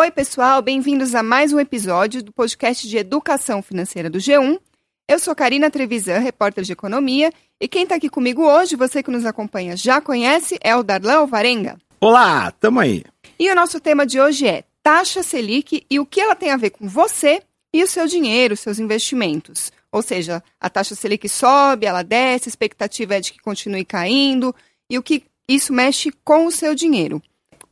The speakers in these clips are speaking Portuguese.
Oi, pessoal, bem-vindos a mais um episódio do podcast de Educação Financeira do G1. Eu sou Karina Trevisan, repórter de economia, e quem está aqui comigo hoje, você que nos acompanha já conhece, é o Darlan Alvarenga. Olá, tamo aí. E o nosso tema de hoje é taxa Selic e o que ela tem a ver com você e o seu dinheiro, seus investimentos. Ou seja, a taxa Selic sobe, ela desce, a expectativa é de que continue caindo, e o que isso mexe com o seu dinheiro.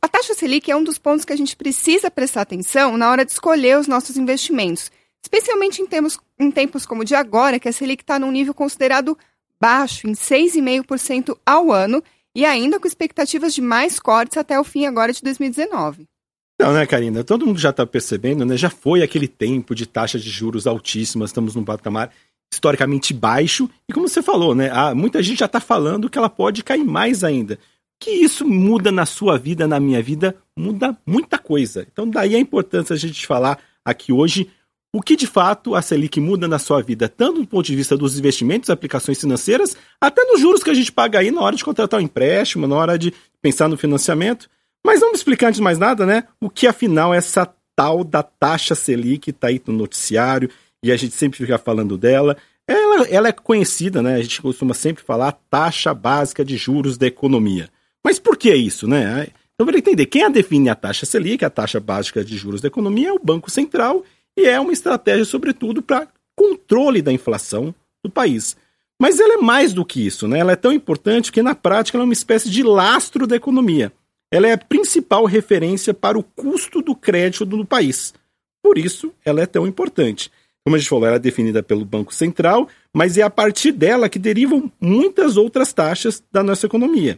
A taxa Selic é um dos pontos que a gente precisa prestar atenção na hora de escolher os nossos investimentos, especialmente em tempos, em tempos como o de agora, que a Selic está num nível considerado baixo, em 6,5% ao ano, e ainda com expectativas de mais cortes até o fim agora de 2019. Não, né, Karina? Todo mundo já está percebendo, né? Já foi aquele tempo de taxa de juros altíssimas, estamos num patamar historicamente baixo, e como você falou, né? Ah, muita gente já está falando que ela pode cair mais ainda que isso muda na sua vida, na minha vida, muda muita coisa. Então, daí a importância a gente falar aqui hoje o que de fato a Selic muda na sua vida, tanto do ponto de vista dos investimentos, aplicações financeiras, até nos juros que a gente paga aí na hora de contratar um empréstimo, na hora de pensar no financiamento. Mas vamos explicar antes de mais nada, né? O que afinal é essa tal da taxa Selic está aí no noticiário e a gente sempre fica falando dela. Ela, ela é conhecida, né? A gente costuma sempre falar taxa básica de juros da economia. Mas por que isso, né? Então, para entender, quem a define a taxa Selic, a taxa básica de juros da economia, é o Banco Central e é uma estratégia, sobretudo, para controle da inflação do país. Mas ela é mais do que isso, né? Ela é tão importante que, na prática, ela é uma espécie de lastro da economia. Ela é a principal referência para o custo do crédito do país. Por isso, ela é tão importante. Como a gente falou, ela é definida pelo Banco Central, mas é a partir dela que derivam muitas outras taxas da nossa economia.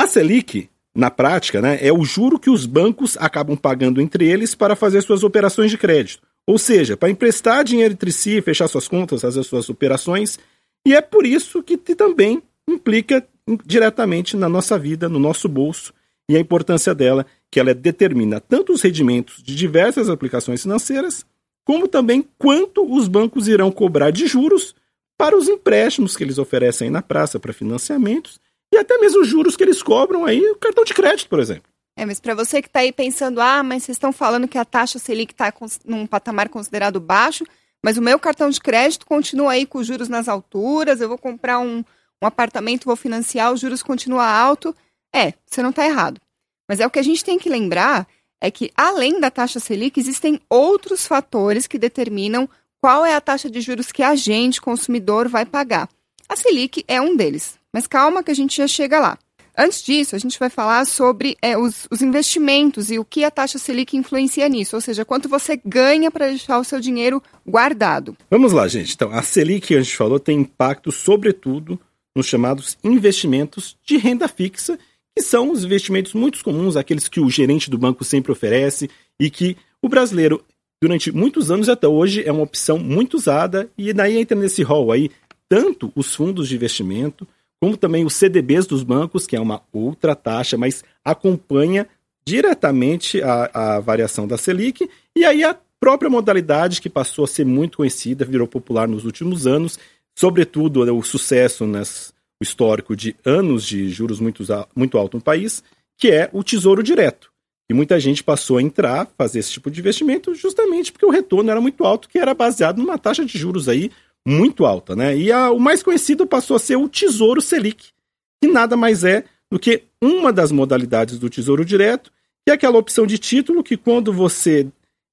A Selic, na prática, né, é o juro que os bancos acabam pagando entre eles para fazer suas operações de crédito. Ou seja, para emprestar dinheiro entre si, fechar suas contas, fazer suas operações. E é por isso que também implica diretamente na nossa vida, no nosso bolso, e a importância dela, que ela determina tanto os rendimentos de diversas aplicações financeiras, como também quanto os bancos irão cobrar de juros para os empréstimos que eles oferecem na praça para financiamentos e até mesmo os juros que eles cobram aí, o cartão de crédito, por exemplo. É, mas para você que está aí pensando, ah, mas vocês estão falando que a taxa Selic está num patamar considerado baixo, mas o meu cartão de crédito continua aí com juros nas alturas, eu vou comprar um, um apartamento, vou financiar, os juros continuam alto. É, você não está errado. Mas é o que a gente tem que lembrar é que, além da taxa Selic, existem outros fatores que determinam qual é a taxa de juros que a gente, consumidor, vai pagar. A Selic é um deles. Mas calma que a gente já chega lá. Antes disso, a gente vai falar sobre é, os, os, investimentos e o que a taxa Selic influencia nisso, ou seja, quanto você ganha para deixar o seu dinheiro guardado. Vamos lá, gente. Então, a Selic, que a gente falou, tem impacto, sobretudo, nos chamados investimentos de renda fixa, que são os investimentos muito comuns, aqueles que o gerente do banco sempre oferece e que o brasileiro, durante muitos anos até hoje, é uma opção muito usada, e daí entra nesse rol aí tanto os fundos de investimento como também os CDBs dos bancos, que é uma outra taxa, mas acompanha diretamente a, a variação da Selic, e aí a própria modalidade que passou a ser muito conhecida, virou popular nos últimos anos, sobretudo o sucesso nesse, o histórico de anos de juros muito, muito alto no país, que é o Tesouro Direto. E muita gente passou a entrar, fazer esse tipo de investimento, justamente porque o retorno era muito alto, que era baseado numa taxa de juros aí muito alta, né? E a, o mais conhecido passou a ser o Tesouro Selic, que nada mais é do que uma das modalidades do Tesouro Direto, que é aquela opção de título que quando você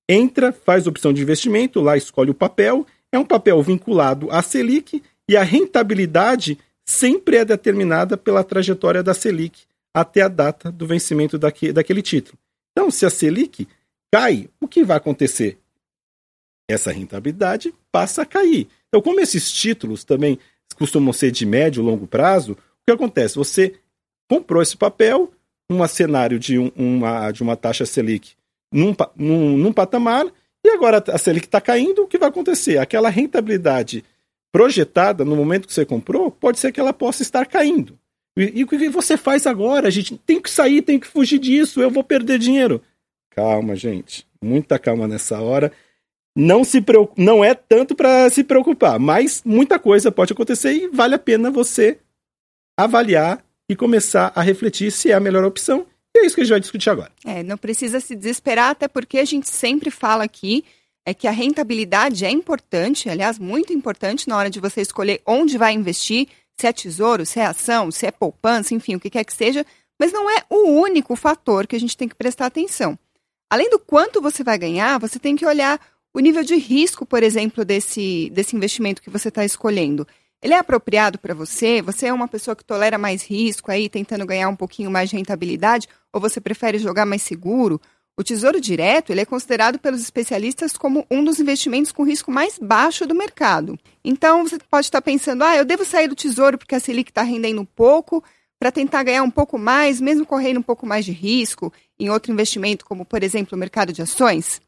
entra, faz opção de investimento, lá escolhe o papel, é um papel vinculado à Selic e a rentabilidade sempre é determinada pela trajetória da Selic até a data do vencimento daque, daquele título. Então, se a Selic cai, o que vai acontecer? Essa rentabilidade passa a cair. Então, como esses títulos também costumam ser de médio e longo prazo, o que acontece? Você comprou esse papel, um cenário de, um, uma, de uma taxa Selic num, num, num patamar, e agora a Selic está caindo, o que vai acontecer? Aquela rentabilidade projetada no momento que você comprou, pode ser que ela possa estar caindo. E, e o que você faz agora? A gente tem que sair, tem que fugir disso, eu vou perder dinheiro. Calma, gente. Muita calma nessa hora não se não é tanto para se preocupar, mas muita coisa pode acontecer e vale a pena você avaliar e começar a refletir se é a melhor opção. E é isso que a gente vai discutir agora. É, não precisa se desesperar, até porque a gente sempre fala aqui é que a rentabilidade é importante, aliás, muito importante na hora de você escolher onde vai investir, se é tesouro, se é ação, se é poupança, enfim, o que quer que seja, mas não é o único fator que a gente tem que prestar atenção. Além do quanto você vai ganhar, você tem que olhar o nível de risco, por exemplo, desse, desse investimento que você está escolhendo. Ele é apropriado para você? Você é uma pessoa que tolera mais risco aí, tentando ganhar um pouquinho mais de rentabilidade? Ou você prefere jogar mais seguro? O Tesouro Direto ele é considerado pelos especialistas como um dos investimentos com risco mais baixo do mercado. Então, você pode estar pensando, ah, eu devo sair do Tesouro porque a Selic está rendendo pouco, para tentar ganhar um pouco mais, mesmo correndo um pouco mais de risco em outro investimento, como, por exemplo, o mercado de ações?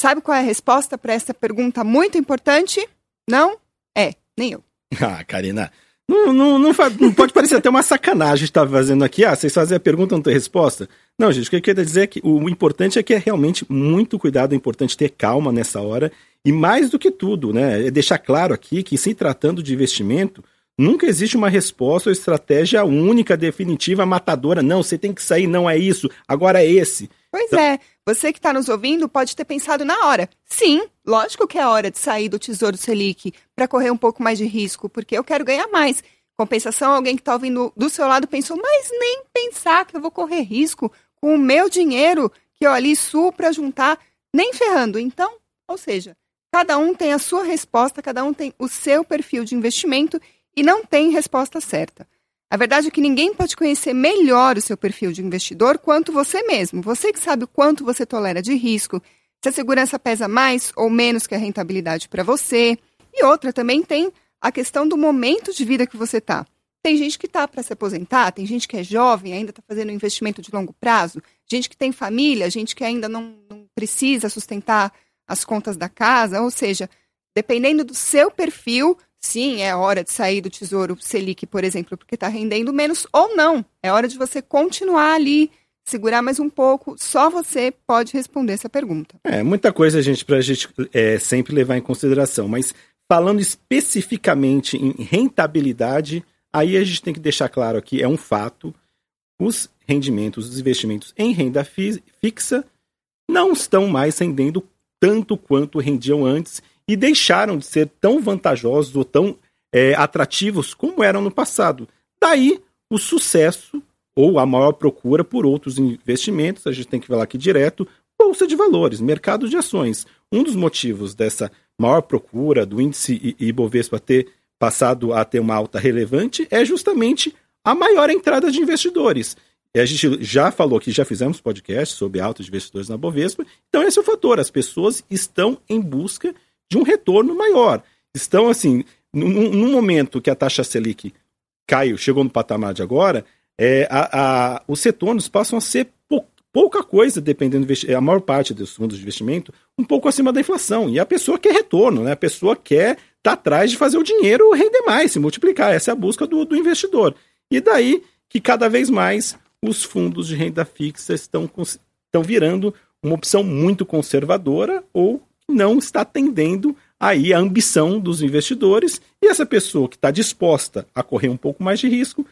Sabe qual é a resposta para essa pergunta muito importante? Não? É, nem eu. Ah, Karina, não, não, não, não, pode parecer até uma sacanagem estar fazendo aqui. Ah, vocês fazem a pergunta, não tem resposta. Não, gente, o que eu queria dizer é que o importante é que é realmente muito cuidado, é importante ter calma nessa hora. E mais do que tudo, né, é deixar claro aqui que, se tratando de investimento, nunca existe uma resposta ou estratégia única, definitiva, matadora. Não, você tem que sair, não é isso, agora é esse. Pois então... é. Você que está nos ouvindo pode ter pensado na hora. Sim, lógico que é hora de sair do Tesouro Selic para correr um pouco mais de risco, porque eu quero ganhar mais. Compensação, alguém que está ouvindo do seu lado pensou, mas nem pensar que eu vou correr risco com o meu dinheiro que eu ali suo para juntar, nem ferrando. Então, ou seja, cada um tem a sua resposta, cada um tem o seu perfil de investimento e não tem resposta certa. A verdade é que ninguém pode conhecer melhor o seu perfil de investidor quanto você mesmo. Você que sabe o quanto você tolera de risco, se a segurança pesa mais ou menos que a rentabilidade para você. E outra também tem a questão do momento de vida que você está. Tem gente que está para se aposentar, tem gente que é jovem, ainda está fazendo investimento de longo prazo, gente que tem família, gente que ainda não, não precisa sustentar as contas da casa. Ou seja, dependendo do seu perfil, sim, é hora de sair do Tesouro Selic, por exemplo, porque está rendendo menos, ou não. É hora de você continuar ali, segurar mais um pouco. Só você pode responder essa pergunta. É, muita coisa, gente, para a gente é, sempre levar em consideração. Mas falando especificamente em rentabilidade, aí a gente tem que deixar claro aqui, é um fato, os rendimentos, os investimentos em renda fixa não estão mais rendendo tanto quanto rendiam antes e deixaram de ser tão vantajosos ou tão é, atrativos como eram no passado. Daí o sucesso ou a maior procura por outros investimentos, a gente tem que falar aqui direto, bolsa de valores, mercado de ações. Um dos motivos dessa maior procura do índice Ibovespa ter passado a ter uma alta relevante é justamente a maior entrada de investidores. A gente já falou que já fizemos podcast sobre alta de investidores na Bovespa, então esse é o fator, as pessoas estão em busca de um retorno maior. Estão, assim, num, momento que a taxa Selic caiu, chegou no patamar de agora, é, a, a, os retornos passam a ser pou, pouca coisa, dependendo do a maior parte dos fundos de investimento, um pouco acima da inflação. E a pessoa quer retorno, né? A pessoa quer estar tá atrás de fazer o dinheiro render mais, se multiplicar. Essa é a busca do, do investidor. E daí que cada vez mais os fundos de renda fixa estão, estão virando uma opção muito conservadora ou não está atendendo aí a ambição dos investidores e essa pessoa que está disposta a correr um pouco mais de risco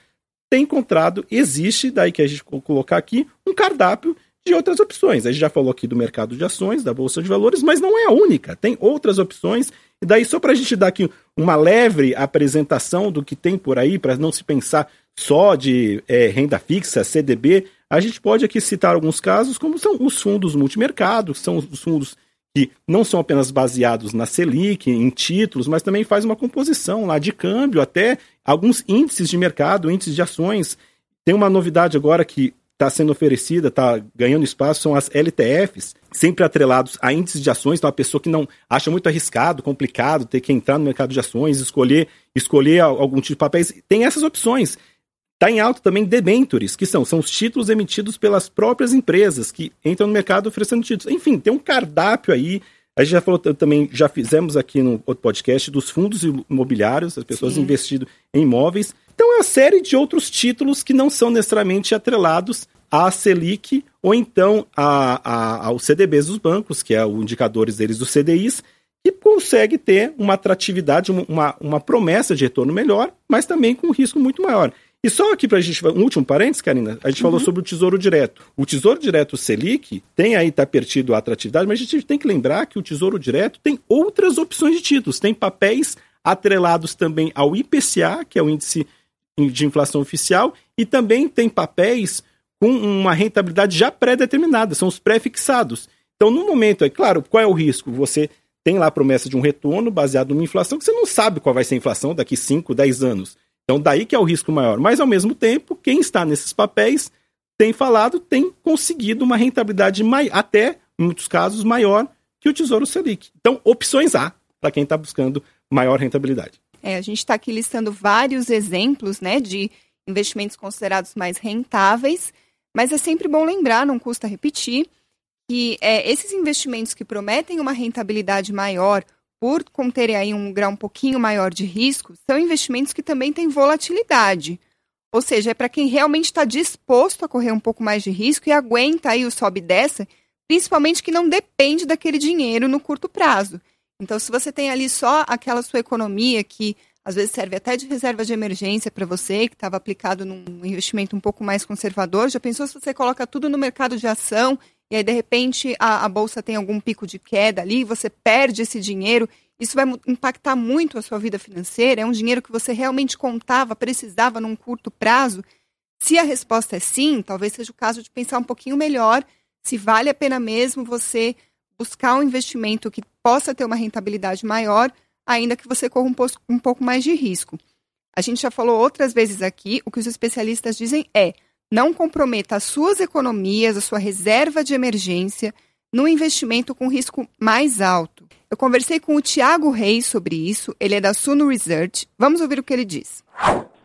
tem encontrado, existe, daí que a gente colocar aqui, um cardápio de outras opções. A gente já falou aqui do mercado de ações, da Bolsa de Valores, mas não é a única, tem outras opções. E daí, só para a gente dar aqui uma leve apresentação do que tem por aí, para não se pensar só de é, renda fixa, CDB, a gente pode aqui citar alguns casos, como são os fundos multimercado, são os fundos que não são apenas baseados na Selic, em títulos, mas também faz uma composição lá de câmbio, até alguns índices de mercado, índices de ações. Tem uma novidade agora que está sendo oferecida, está ganhando espaço, são as LTFs, sempre atrelados a índices de ações. Então, a pessoa que não acha muito arriscado, complicado, ter que entrar no mercado de ações, escolher, escolher algum tipo de papéis, tem essas opções. Está em alta também debentures, que são, são os títulos emitidos pelas próprias empresas que entram no mercado oferecendo títulos. Enfim, tem um cardápio aí. A gente já falou também, já fizemos aqui no outro podcast dos fundos imobiliários, as pessoas Sim. investindo em imóveis. Então é uma série de outros títulos que não são necessariamente atrelados à Selic ou então a, a, aos CDBs dos bancos, que é o indicadores deles dos CDIs, que consegue ter uma atratividade, uma, uma promessa de retorno melhor, mas também com um risco muito maior. E só aqui para a gente, um último parênteses, Karina, a gente uhum. falou sobre o Tesouro Direto. O Tesouro Direto Selic tem aí, está perdido a atratividade, mas a gente tem que lembrar que o Tesouro Direto tem outras opções de títulos, tem papéis atrelados também ao IPCA, que é o índice de inflação oficial, e também tem papéis com uma rentabilidade já pré-determinada, são os pré-fixados. Então, no momento, é claro, qual é o risco? Você tem lá a promessa de um retorno baseado numa inflação que você não sabe qual vai ser a inflação daqui 5, 10 anos. Então, daí que é o risco maior. Mas, ao mesmo tempo, quem está nesses papéis tem falado, tem conseguido uma rentabilidade até, em muitos casos, maior que o Tesouro Selic. Então, opções há para quem está buscando maior rentabilidade. É, a gente está aqui listando vários exemplos né, de investimentos considerados mais rentáveis, mas é sempre bom lembrar, não custa repetir, que é, esses investimentos que prometem uma rentabilidade maior por conterem aí um grau um pouquinho maior de risco, são investimentos que também têm volatilidade. Ou seja, é para quem realmente está disposto a correr um pouco mais de risco e aguenta aí o sobe e desce, principalmente que não depende daquele dinheiro no curto prazo. Então, se você tem ali só aquela sua economia que às vezes serve até de reserva de emergência para você, que estava aplicado num investimento um pouco mais conservador, já pensou se você coloca tudo no mercado de ação e aí de repente a, a bolsa tem algum pico de queda ali, você perde esse dinheiro, isso vai impactar muito a sua vida financeira? É um dinheiro que você realmente contava, precisava num curto prazo? Se a resposta é sim, talvez seja o caso de pensar um pouquinho melhor se vale a pena mesmo você buscar um investimento que possa ter uma rentabilidade maior, ainda que você corra um, um pouco mais de risco. A gente já falou outras vezes aqui, o que os especialistas dizem é: não comprometa as suas economias, a sua reserva de emergência, no investimento com risco mais alto. Eu conversei com o Tiago Reis sobre isso, ele é da Suno Research. Vamos ouvir o que ele diz.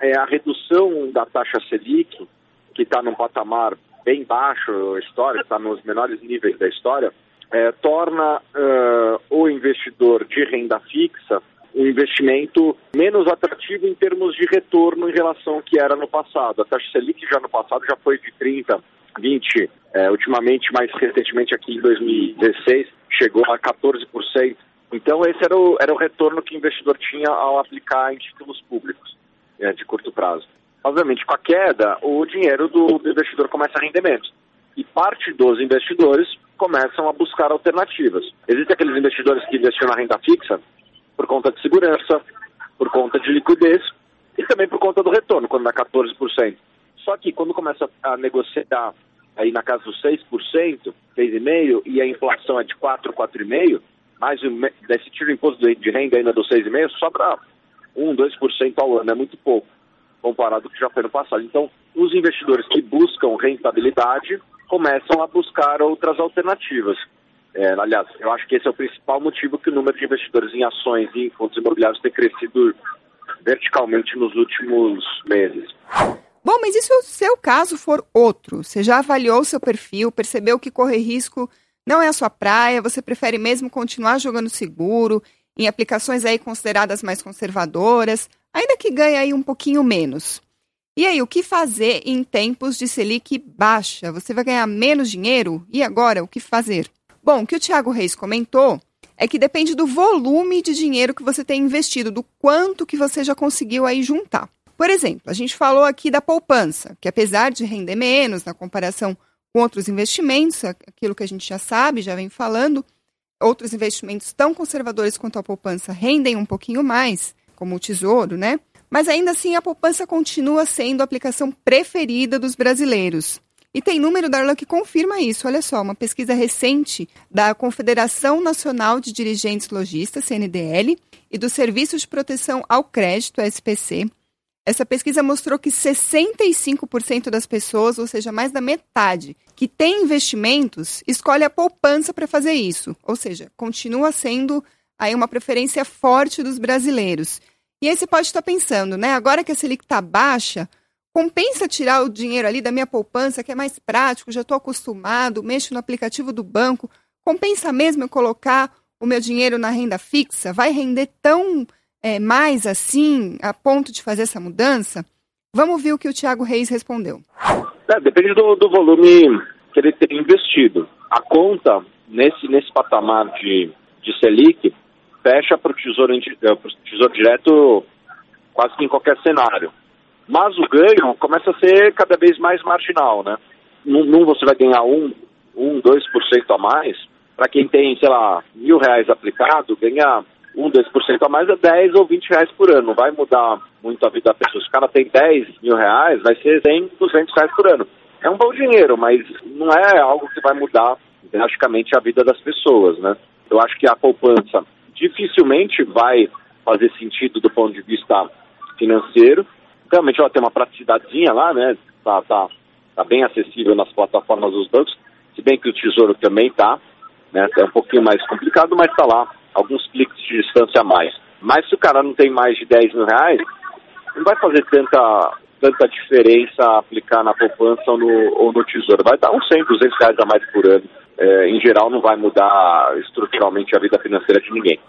É a redução da taxa Selic, que está num patamar bem baixo, história, está nos menores níveis da história, é, torna uh, o investidor de renda fixa um investimento menos atrativo em termos de retorno em relação ao que era no passado. A taxa Selic já no passado já foi de 30, 20, é, ultimamente, mais recentemente aqui em 2016, chegou a 14%. Então esse era o, era o retorno que o investidor tinha ao aplicar em títulos públicos é, de curto prazo. Obviamente, com a queda, o dinheiro do, do investidor começa a render menos. E parte dos investidores começam a buscar alternativas. Existem aqueles investidores que investiam na renda fixa por conta de segurança, por conta de liquidez e também por conta do retorno, quando dá 14%. Só que quando começa a negociar aí na casa dos 6%, 6,5%, e a inflação é de 4%, 4,5%, mais desse tiro de imposto de renda ainda dos 6,5%, sobra 1%, 2% ao ano, é muito pouco, comparado com o que já foi no passado. Então, os investidores que buscam rentabilidade começam a buscar outras alternativas. É, aliás, eu acho que esse é o principal motivo que o número de investidores em ações e em fundos imobiliários tem crescido verticalmente nos últimos meses. Bom, mas e se o seu caso for outro? Você já avaliou o seu perfil, percebeu que correr risco não é a sua praia, você prefere mesmo continuar jogando seguro, em aplicações aí consideradas mais conservadoras, ainda que ganhe aí um pouquinho menos. E aí, o que fazer em tempos de Selic baixa? Você vai ganhar menos dinheiro? E agora, o que fazer? Bom, o que o Tiago Reis comentou é que depende do volume de dinheiro que você tem investido, do quanto que você já conseguiu aí juntar. Por exemplo, a gente falou aqui da poupança, que apesar de render menos na comparação com outros investimentos, aquilo que a gente já sabe, já vem falando, outros investimentos tão conservadores quanto a poupança rendem um pouquinho mais, como o tesouro, né? Mas ainda assim, a poupança continua sendo a aplicação preferida dos brasileiros. E tem número, Darlan, que confirma isso. Olha só, uma pesquisa recente da Confederação Nacional de Dirigentes Logistas, CNDL, e do Serviço de Proteção ao Crédito, SPC. Essa pesquisa mostrou que 65% das pessoas, ou seja, mais da metade, que tem investimentos, escolhe a poupança para fazer isso. Ou seja, continua sendo aí uma preferência forte dos brasileiros. E aí você pode estar pensando, né? Agora que a Selic está baixa, compensa tirar o dinheiro ali da minha poupança, que é mais prático, já estou acostumado, mexo no aplicativo do banco. Compensa mesmo eu colocar o meu dinheiro na renda fixa? Vai render tão é, mais assim, a ponto de fazer essa mudança? Vamos ver o que o Tiago Reis respondeu. É, depende do, do volume que ele tem investido. A conta, nesse, nesse patamar de, de Selic, fecha para o tesouro, tesouro Direto quase que em qualquer cenário. Mas o ganho começa a ser cada vez mais marginal, né? Num, num você vai ganhar um, um, 2% a mais, para quem tem, sei lá, mil reais aplicado, ganhar 1, 2% a mais é 10 ou 20 reais por ano. Não vai mudar muito a vida da pessoa. Se o cara tem 10 mil reais, vai ser 100, 200 reais por ano. É um bom dinheiro, mas não é algo que vai mudar drasticamente a vida das pessoas, né? Eu acho que a poupança dificilmente vai fazer sentido do ponto de vista financeiro. Realmente ela tem uma praticicidadezinha lá, né? Tá, tá, tá bem acessível nas plataformas dos bancos, se bem que o Tesouro também tá, né? É um pouquinho mais complicado, mas tá lá alguns cliques de distância a mais. Mas se o cara não tem mais de 10 mil reais, não vai fazer tanta, tanta diferença aplicar na poupança ou no, ou no tesouro. Vai dar uns 100, 200 reais a mais por ano. É, em geral, não vai mudar estruturalmente a vida financeira de ninguém.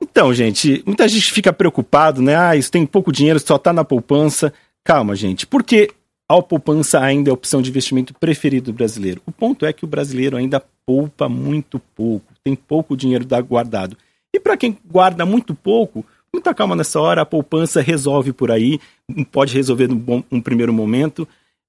Então, gente, muita gente fica preocupado, né? Ah, isso tem pouco dinheiro, só está na poupança. Calma, gente, porque a poupança ainda é a opção de investimento preferido do brasileiro. O ponto é que o brasileiro ainda poupa muito pouco, tem pouco dinheiro guardado. E para quem guarda muito pouco, muita calma nessa hora, a poupança resolve por aí, pode resolver num, bom, um primeiro momento.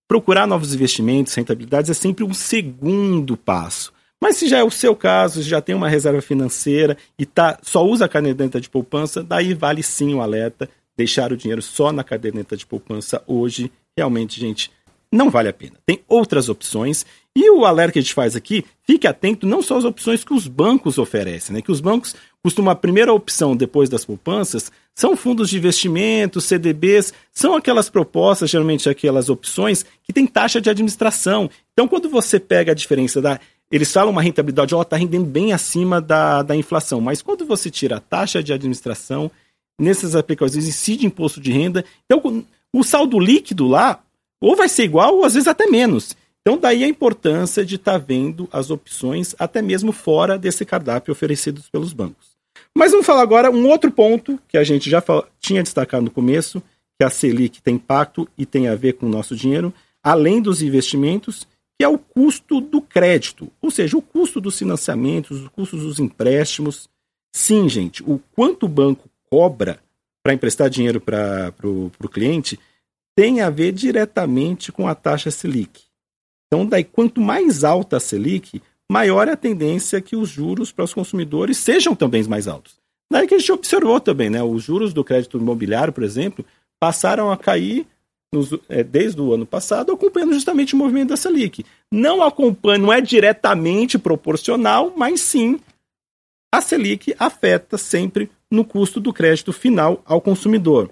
Procurar novos investimentos, rentabilidades é sempre um segundo passo. Mas se já é o seu caso, já tem uma reserva financeira e tá, só usa a caderneta de poupança, daí vale sim o alerta. Deixar o dinheiro só na caderneta de poupança hoje, realmente, gente, não vale a pena. Tem outras opções e o alerta que a gente faz aqui, fique atento não só às opções que os bancos oferecem, né? Que os bancos costumam a primeira opção depois das poupanças são fundos de investimento, CDBs, são aquelas propostas, geralmente aquelas opções que tem taxa de administração. Então, quando você pega a diferença da eles falam uma rentabilidade, ela está rendendo bem acima da, da inflação, mas quando você tira a taxa de administração, nessas aplicações incide imposto de renda, então o saldo líquido lá ou vai ser igual ou às vezes até menos. Então, daí a importância de estar tá vendo as opções, até mesmo fora desse cardápio oferecidos pelos bancos. Mas vamos falar agora um outro ponto que a gente já tinha destacado no começo, que a Selic tem impacto e tem a ver com o nosso dinheiro, além dos investimentos, que é o custo do crédito, ou seja, o custo dos financiamentos, o custo dos empréstimos. Sim, gente, o quanto o banco cobra para emprestar dinheiro para o cliente tem a ver diretamente com a taxa Selic. Então, daí, quanto mais alta a Selic, maior é a tendência que os juros para os consumidores sejam também mais altos. Daí que a gente observou também, né? Os juros do crédito imobiliário, por exemplo, passaram a cair nos, é, desde o ano passado, acompanhando justamente o movimento da Selic. Não acompanha, não é diretamente proporcional, mas sim a Selic afeta sempre no custo do crédito final ao consumidor.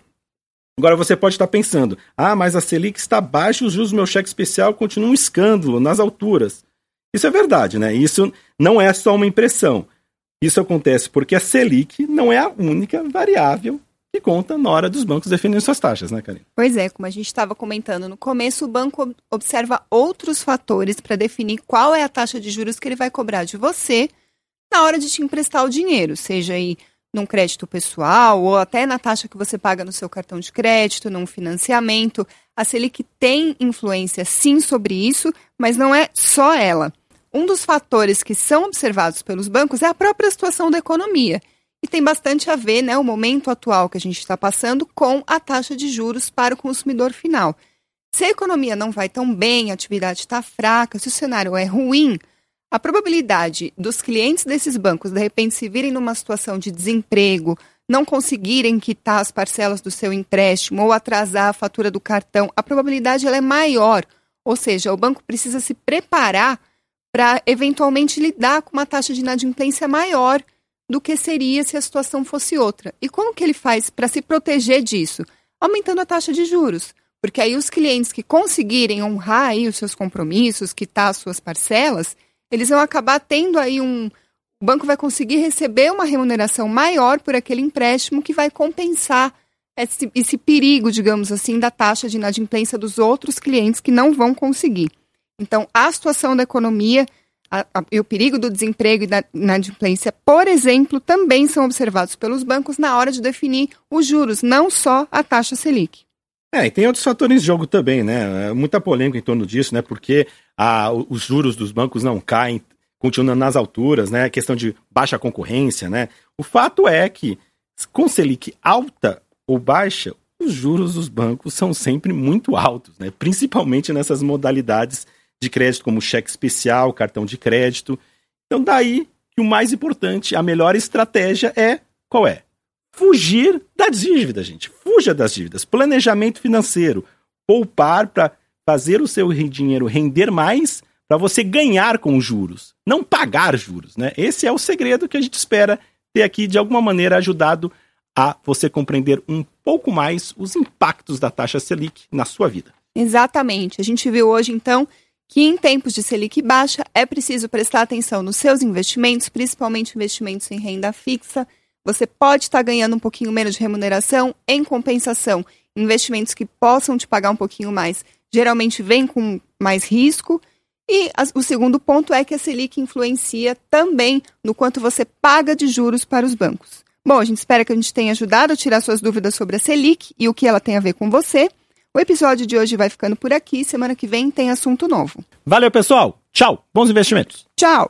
Agora você pode estar pensando, ah, mas a Selic está baixa e os juros do meu cheque especial continuam um escândalo nas alturas. Isso é verdade, né? Isso não é só uma impressão. Isso acontece porque a Selic não é a única variável que conta na hora dos bancos definirem suas taxas, né, Karine? Pois é, como a gente estava comentando no começo, o banco observa outros fatores para definir qual é a taxa de juros que ele vai cobrar de você na hora de te emprestar o dinheiro, seja aí num crédito pessoal ou até na taxa que você paga no seu cartão de crédito, num financiamento. A Selic tem influência sim sobre isso, mas não é só ela. Um dos fatores que são observados pelos bancos é a própria situação da economia. E tem bastante a ver, né, o momento atual que a gente está passando com a taxa de juros para o consumidor final. Se a economia não vai tão bem, a atividade está fraca, se o cenário é ruim, a probabilidade dos clientes desses bancos de repente se virem numa situação de desemprego, não conseguirem quitar as parcelas do seu empréstimo ou atrasar a fatura do cartão, a probabilidade ela é maior. Ou seja, o banco precisa se preparar para eventualmente lidar com uma taxa de inadimplência maior do que seria se a situação fosse outra. E como que ele faz para se proteger disso? Aumentando a taxa de juros. Porque aí os clientes que conseguirem honrar aí os seus compromissos, quitar as suas parcelas, eles vão acabar tendo aí um. O banco vai conseguir receber uma remuneração maior por aquele empréstimo que vai compensar esse, esse perigo, digamos assim, da taxa de inadimplência dos outros clientes que não vão conseguir. Então, a situação da economia a, a, e o perigo do desemprego e da inadimplência, por exemplo, também são observados pelos bancos na hora de definir os juros, não só a taxa Selic. É, e tem outros fatores em jogo também, né? É muita polêmica em torno disso, né? Porque a, os juros dos bancos não caem, continuam nas alturas, né? A questão de baixa concorrência, né? O fato é que com Selic alta ou baixa, os juros dos bancos são sempre muito altos, né? principalmente nessas modalidades de crédito como cheque especial, cartão de crédito. Então, daí que o mais importante, a melhor estratégia é qual é? Fugir das dívidas, gente. Fuja das dívidas. Planejamento financeiro. Poupar para fazer o seu dinheiro render mais para você ganhar com juros, não pagar juros, né? Esse é o segredo que a gente espera ter aqui de alguma maneira ajudado a você compreender um pouco mais os impactos da taxa Selic na sua vida. Exatamente. A gente viu hoje, então, que em tempos de Selic baixa é preciso prestar atenção nos seus investimentos, principalmente investimentos em renda fixa. Você pode estar ganhando um pouquinho menos de remuneração, em compensação, investimentos que possam te pagar um pouquinho mais, geralmente vêm com mais risco. E a, o segundo ponto é que a Selic influencia também no quanto você paga de juros para os bancos. Bom, a gente espera que a gente tenha ajudado a tirar suas dúvidas sobre a Selic e o que ela tem a ver com você. O episódio de hoje vai ficando por aqui. Semana que vem tem assunto novo. Valeu, pessoal. Tchau. Bons investimentos. Tchau.